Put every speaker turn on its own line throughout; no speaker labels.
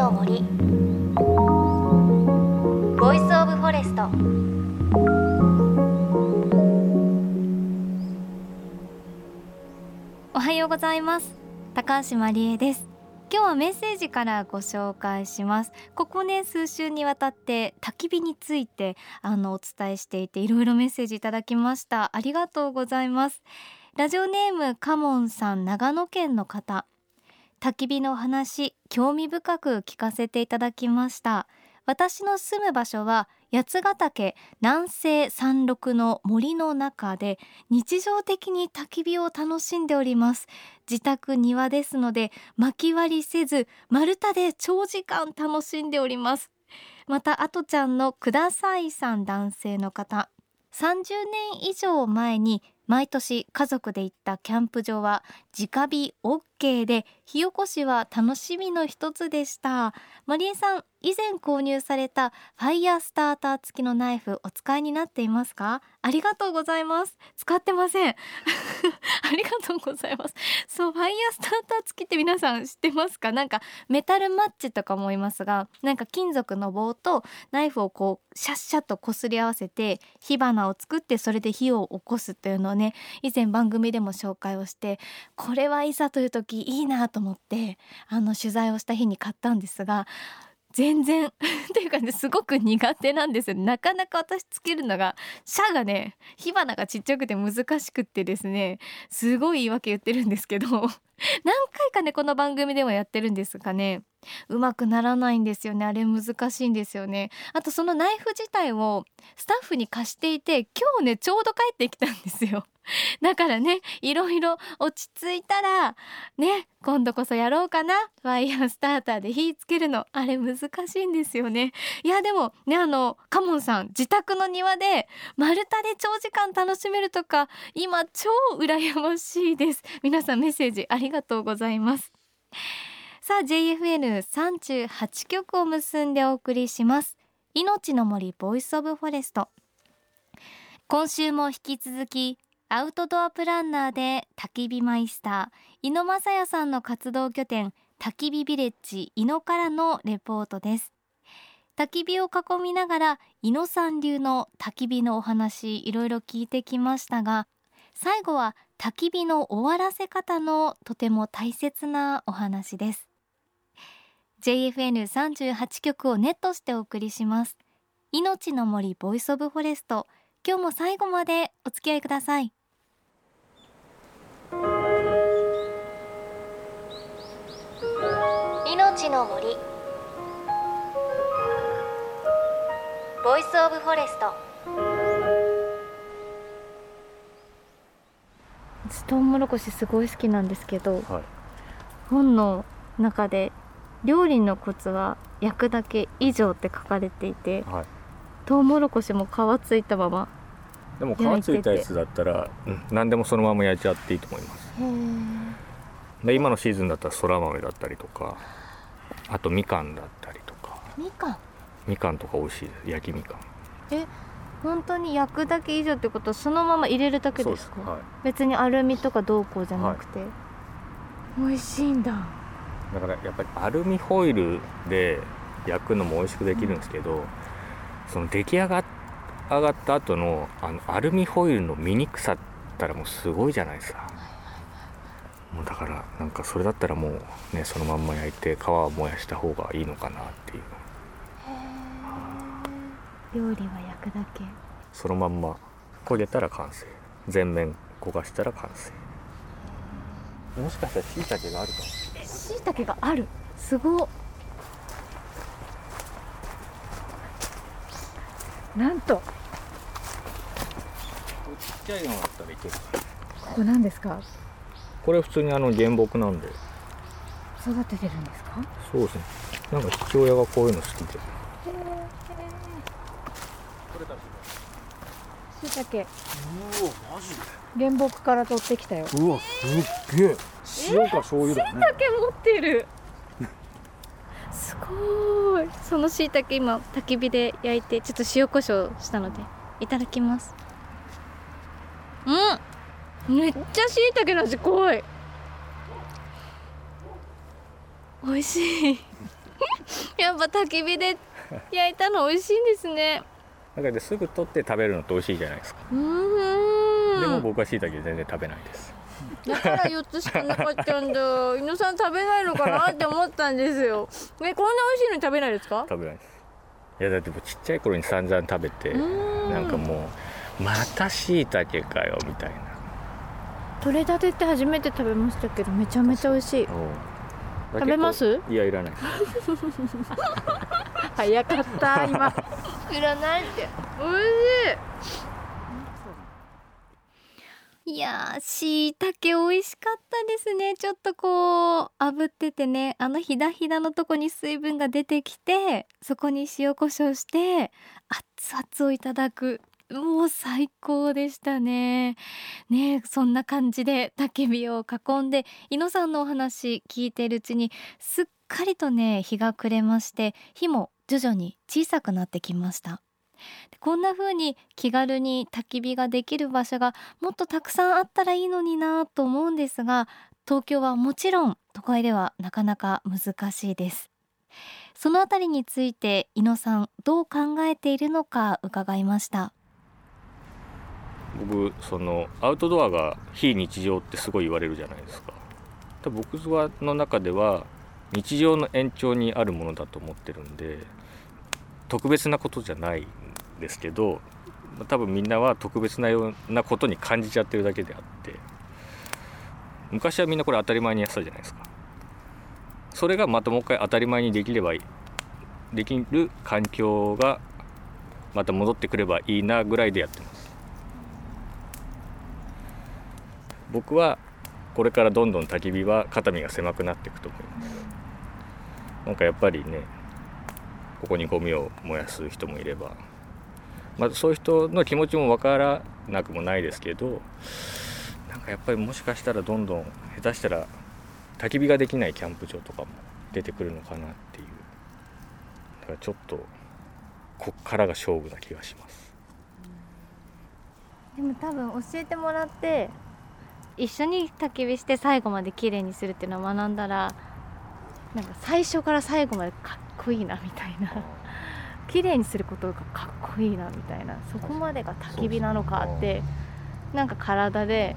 の森。 Voice of Forest おはようございます。高橋真理恵です。今日はメッセージからご紹介します。ここね数週にわたって焚き火についてあのお伝えしていていろいろメッセージいただきました。ありがとうございます。ラジオネームカモンさん長野県の方。焚き火の話興味深く聞かせていただきました。私の住む場所は八ヶ岳南西山麓の森の中で日常的に焚き火を楽しんでおります。自宅庭ですので薪割りせず丸太で長時間楽しんでおります。またあとちゃんのくださいさん男性の方。30年以上前に毎年家族で行ったキャンプ場は直火 OK で火起こしは楽しみの一つでした。マリエさん以前購入されたファイヤースターター付きのナイフお使いになっていますか？ありがとうございます。使ってません。ありがとうございます。そうファイヤースターター付きって皆さん知ってますか？なんかメタルマッチとか思いますがなんか金属の棒とナイフをこうシャッシャッとこすり合わせて火花を作ってそれで火を起こすというのをね以前番組でも紹介をしてこれはいざという時いいなと思ってあの取材をした日に買ったんですが全然 っていうかねすごく苦手なんですよなかなか私つけるのがシャがね火花がちっちゃくて難しくってですねすごい言い訳言ってるんですけど。何回かねこの番組でもやってるんですがね。うまくならないんですよね。あれ難しいんですよね。あとそのナイフ自体をスタッフに貸していて今日ねちょうど帰ってきたんですよ。だからねいろいろ落ち着いたらね今度こそやろうかな。ファイヤースターターで火つけるの。あれ難しいんですよね。いやでもねあのカモンさん自宅の庭で丸太で長時間楽しめるとか今超羨ましいです。皆さんメッセージありがとうございます。さあ JFN38 曲を結んでお送りします。命の森 Voice of Forest。今週も引き続きアウトドアプランナーで焚き火マイスター井野正也さんの活動拠点焚き火ビレッジ井野からのレポートです。焚き火を囲みながら井野さん流の焚き火のお話いろいろ聞いてきましたが最後は焚き火の終わらせ方のとても大切なお話です。JFN38 局をネットしてお送りします。命の森 Voice of Forest 今日も最後までお付き合いください。命の森。 Voice of Forest。トウモロコシすごい好きなんですけど、はい、本の中で料理のコツは焼くだけ以上って書かれていて、はい、トウモロコシも皮ついたまま
でも皮ついたやつだったら、うん、何でもそのまま焼いちゃっていいと思います。で今のシーズンだったらそら豆だったりとかあとみかんだったりとか。
みかん？
みかんとか美味しいです。焼きみかん。
え本当に焼くだけ以上ってことそのまま入れるだけですか、はい、別にアルミとかどうこうじゃなくて、はい、美味しいんだ。
だからやっぱりアルミホイルで焼くのも美味しくできるんですけど、うん、その出来上が上がった後のあのアルミホイルの醜さったらもうすごいじゃないですか、もうだからなんかそれだったらもうねそのまんま焼いて皮を燃やした方がいいのかなっていう
料理は焼くだけ。
そのまんま焦げたら完成。全面焦がしたら完成。もしかしたらしいたけがあるかも。
しいたけがある。すごなんと。ちっ
ちゃいのがあったらいける
ここ何ですか？
これ普通にあの原木なんで。
育ててるんですか？
そうですね。なんか父親がこういうの好きで
しいたけう
わマジで？
原木から取ってきたよ。
うわすっげえ。塩か醤油だ
ね。しいたけ持ってる。すごい。そのしいたけ今焚き火で焼いてちょっと塩コショウしたのでいただきます。うん。めっちゃしいたけの味濃い。美味しい。やっぱ焚き火で焼いたの美味しいんですね
だからすぐ取って食べるのって美味しいじゃないですか。でも僕は椎茸全然食べないです。
だから4つしかなかったんだ。伊野さん食べないのかなって思ったんですよ。えこんな美味しいのに食べないですか？
食べないです。いやだってもうちっちゃい頃に散々食べてなんかもうまた椎茸かよみたいな。
取れたてって初めて食べましたけどめちゃめちゃ美味しい
食
食べます？
いやいらない。
早かった 今。いらないって。美味しい。いやーしいたけ美味しかったですね。ちょっとこう炙っててね。あのひだひだのとこに水分が出てきてそこに塩コショウして熱々をいただくもう最高でしたね。ねそんな感じで焚き火を囲んで伊野さんのお話聞いてるうちにすっかりとね日が暮れまして火も徐々に小さくなってきました。こんな風に気軽に焚き火ができる場所がもっとたくさんあったらいいのになと思うんですが東京はもちろん都会ではなかなか難しいです。そのあたりについて伊野さんどう考えているのか伺いました。
僕そのアウトドアが非日常ってすごい言われるじゃないですか。多分僕はの中では日常の延長にあるものだと思ってるんで特別なことじゃないんですけど多分みんなは特別なようなことに感じちゃってるだけであって昔はみんなこれ当たり前にやってたじゃないですか。それがまたもう一回当たり前にできればいいできる環境がまた戻ってくればいいなぐらいでやってます。僕はこれからどんどん焚き火は肩身が狭くなっていくと思います。なんかやっぱりねここにゴミを燃やす人もいれば、まあ、そういう人の気持ちも分からなくもないですけどなんかやっぱりもしかしたらどんどん下手したら焚き火ができないキャンプ場とかも出てくるのかなっていう。だからちょっとこっからが勝負な気がします。
でも多分教えてもらって一緒に焚き火して最後まで綺麗にするっていうのを学んだらなんか最初から最後までかっこいいなみたいな。綺麗にすることがかっこいいなみたいな。そこまでが焚き火なのかってなんか体で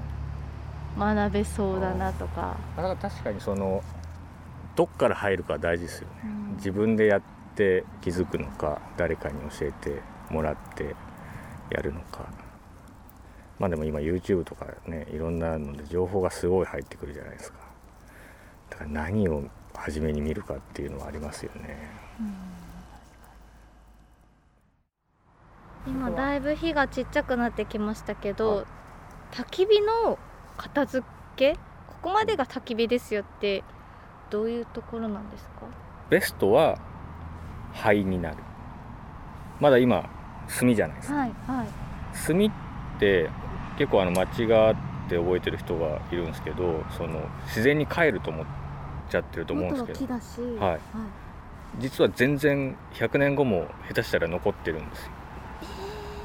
学べそうだなとか、
だから確かにそのどっから入るか大事ですよね。
うん。
自分でやって気づくのか誰かに教えてもらってやるのかまあでも今 YouTube とかねいろんなので情報がすごい入ってくるじゃないですか。だから何を初めに見るかっていうのはありますよね。
今だいぶ火がちっちゃくなってきましたけ
は
ど焚き火の片付け？ここまでが焚き火ですよってどういうところなんですか？
ベストは灰になる。まだ今炭じゃないですか。
はいはい。
炭って結構あの間違って覚えてる人がいるんですけどその自然に帰ると思っちゃってると思うんですけど。
元は木だし、
はい。実は全然100年後も下手したら残ってるんですよ。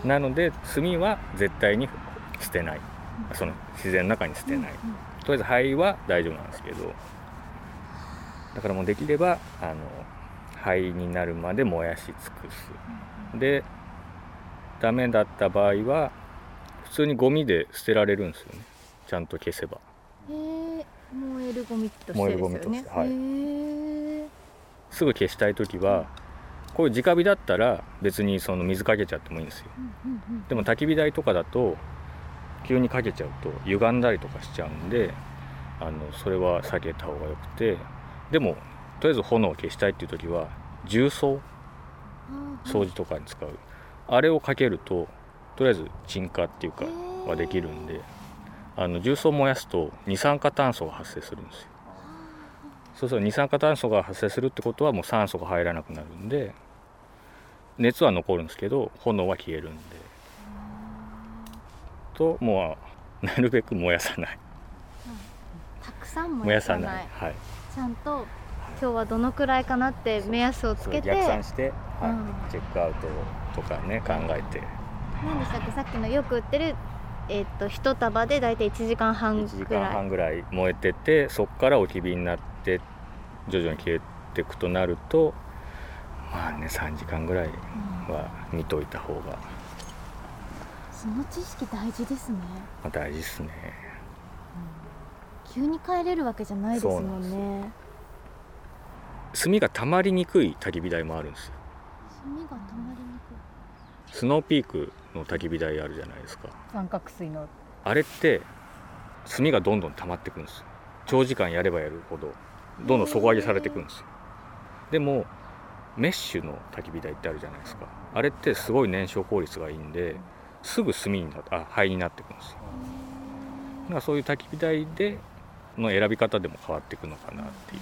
なので炭は絶対に捨てない。その自然の中に捨てない、とりあえず灰は大丈夫なんですけど。だからもうできればあの灰になるまで燃やし尽くす。でダメだった場合は普通にゴミで捨てられるんですよね。ちゃんと消せば。
へえ燃えるゴミとしてですよね。
はい。すぐ消したい時はこういう直火だったら別にその水かけちゃってもいいんですよ。でも焚き火台とかだと急にかけちゃうと歪んだりとかしちゃうんであのそれは避けた方がよくてでもとりあえず炎を消したいっていう時は重曹？掃除とかに使う。あれをかけるととりあえず鎮火っていうかはできるんであの重曹を燃やすと二酸化炭素が発生するんですよ。そうすると二酸化炭素が発生するってことはもう酸素が入らなくなるんで熱は残るんですけど炎は消えるんで。ともうなるべく燃やさない。
たくさん
燃やさな
い。い。
はい。
ちゃんと今日はどのくらいかなって目安をつけて
逆算して、はい。
うん。
チェックアウトとかね考えて
何でしたっけ？さっきのよく売ってるえっと一束で大体1時間半
1時間
くらい
半ぐらい燃えててそこから置き火になって徐々に消えていくとなるとまあね3時間ぐらいは見といた方が、
その知識大事ですね、
まあ、大事ですね。
急に帰れるわけじゃないですもんね。
炭が溜まりにくい焚き火台もあるんですよ。
炭が溜まりにく
スノーピークの焚き火台あるじゃないですか。
三角錐の。
あれって炭がどんどん溜まってくんですよ。長時間やればやるほどどんどん底上げされていくんですよ。でもメッシュの焚き火台ってあるじゃないですか。あれってすごい燃焼効率がいいんですぐ炭になあ灰になってくんですよ。だからそういう焚き火台での選び方でも変わっていくのかなっていう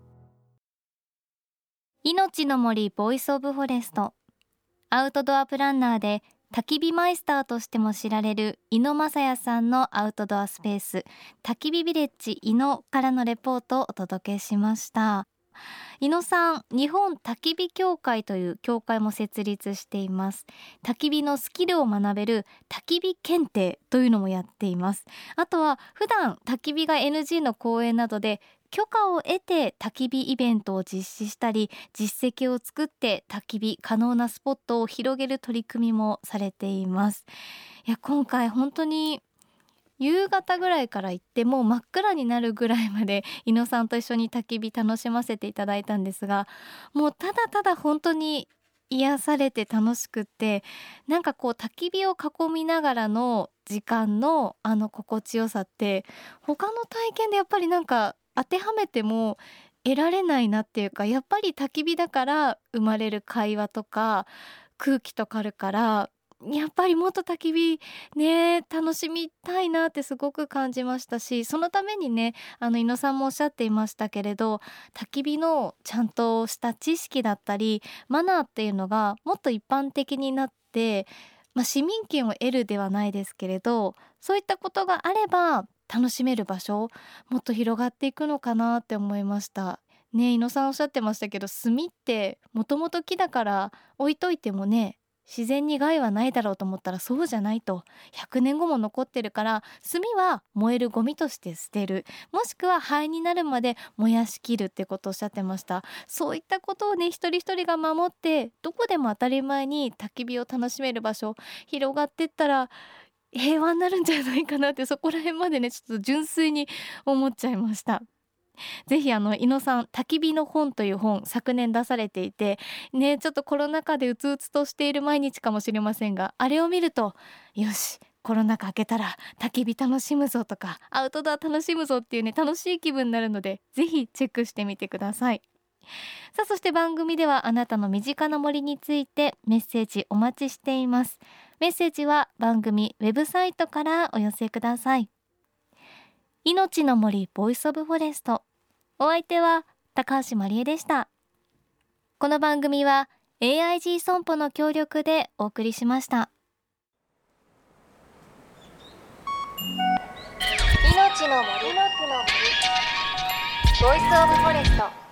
命の森 Voice of Forest。アウトドアプランナーで焚き火マイスターとしても知られる井野正也さんのアウトドアスペース焚き火ビレッジ井野からのレポートをお届けしました。井野さん日本焚き火協会という協会も設立しています。焚き火のスキルを学べる焚き火検定というのもやっています。あとは普段焚き火が NG の公園などで許可を得て焚き火イベントを実施したり実績を作って焚き火可能なスポットを広げる取り組みもされています。いや今回本当に夕方ぐらいから行ってもう真っ暗になるぐらいまで 井野さんと一緒に焚き火楽しませていただいたんですがもうただただ本当に癒されて楽しくってなんかこう焚き火を囲みながらの時間のあの心地よさって他の体験でやっぱりなんか当てはめても得られないなっていうかやっぱり焚き火だから生まれる会話とか空気とかあるからやっぱりもっと焚き火ね楽しみたいなってすごく感じましたしそのためにねあの井野さんもおっしゃっていましたけれど焚き火のちゃんとした知識だったりマナーっていうのがもっと一般的になって、まあ、市民権を得るではないですけれどそういったことがあれば楽しめる場所もっと広がっていくのかなって思いました。ね井野さんおっしゃってましたけど炭ってもともと木だから置いといてもね自然に害はないだろうと思ったらそうじゃないと。100年後も残ってるから炭は燃えるゴミとして捨てる。もしくは灰になるまで燃やしきるってことをおっしゃってました。そういったことをね一人一人が守ってどこでも当たり前に焚き火を楽しめる場所広がってったら平和になるんじゃないかなってそこら辺までねちょっと純粋に思っちゃいました。ぜひあの井野さん焚き火の本という本昨年出されていてねちょっとコロナ禍でうつうつとしている毎日かもしれませんがあれを見るとよしコロナ禍明けたら焚き火楽しむぞとかアウトドア楽しむぞっていうね楽しい気分になるのでぜひチェックしてみてください。さあそして番組ではあなたの身近な森についてメッセージお待ちしています。メッセージは番組ウェブサイトからお寄せください。命の森 Voice of Forest。お相手は高橋まりえでした。この番組は AIG 損保の協力でお送りしました。命の森。 Voice of Forest